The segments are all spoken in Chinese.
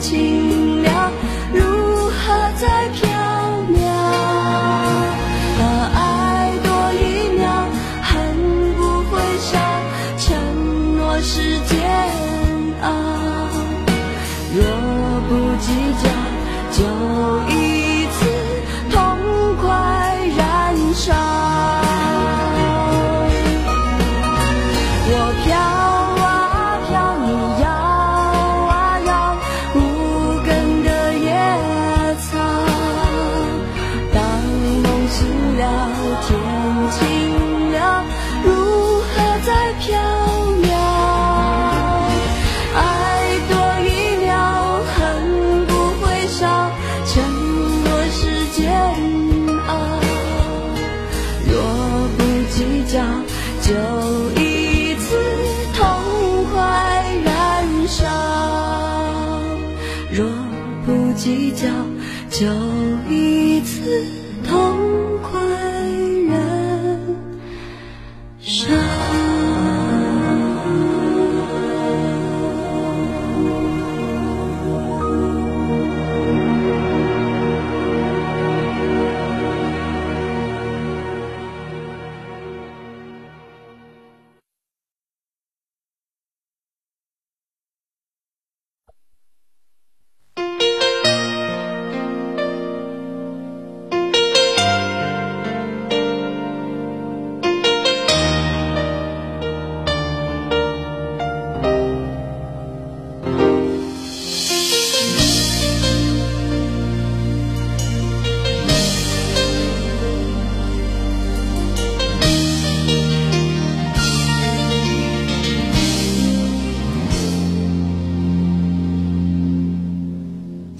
清凉，如何再飘渺？把爱多一秒，恨不会少，承诺是煎熬。若不计较，就一就一次痛快燃烧；若不计较，就一次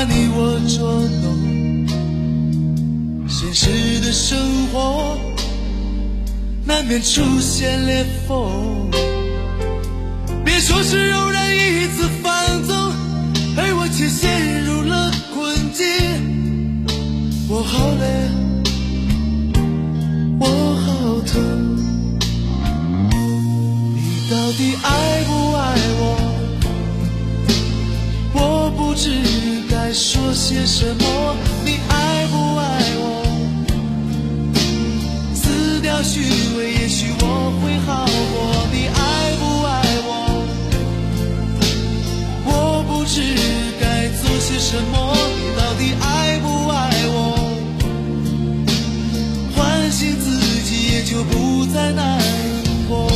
把你我捉弄，现实的生活难免出现裂缝。别说是偶然一次放纵，而我却陷入了困境。我好累，就不再难过。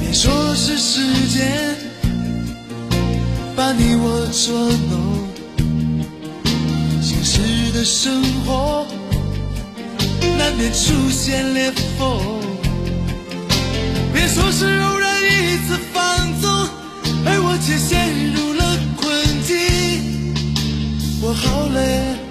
别说是时间把你我捉弄，现实的生活难免出现裂缝。别说是偶然一次放纵，而我却陷入了困境。我好累，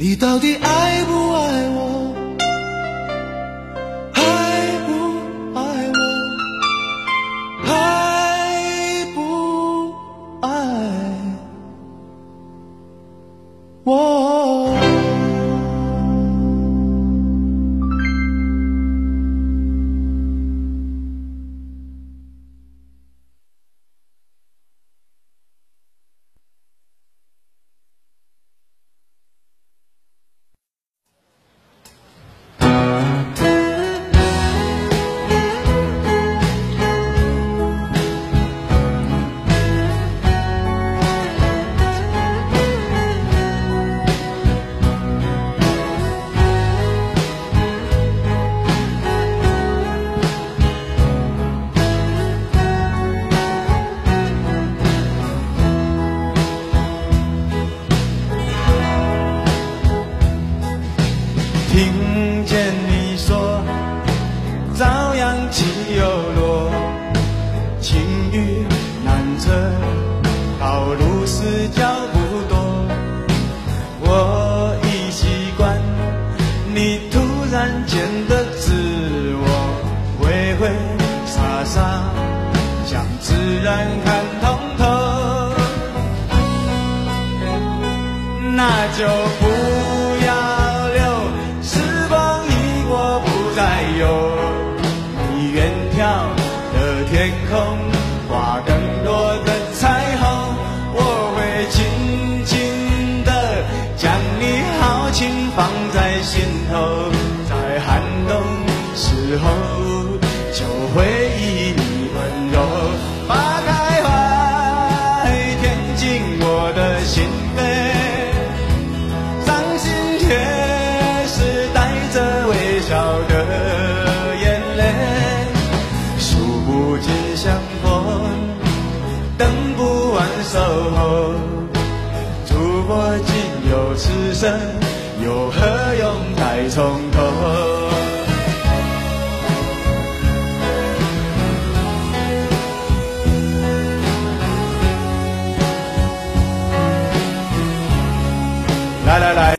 你到底爱不爱我？爱不爱我？爱不爱我？朝阳起又落，晴雨难测，道路是脚步多。我已习惯你突然间的自我，挥挥洒洒，将自然看通透，那就不进我的心扉。伤心却是带着微笑的眼泪，数不尽相逢，等不完守候，如果仅有此生，又何用再从头？that I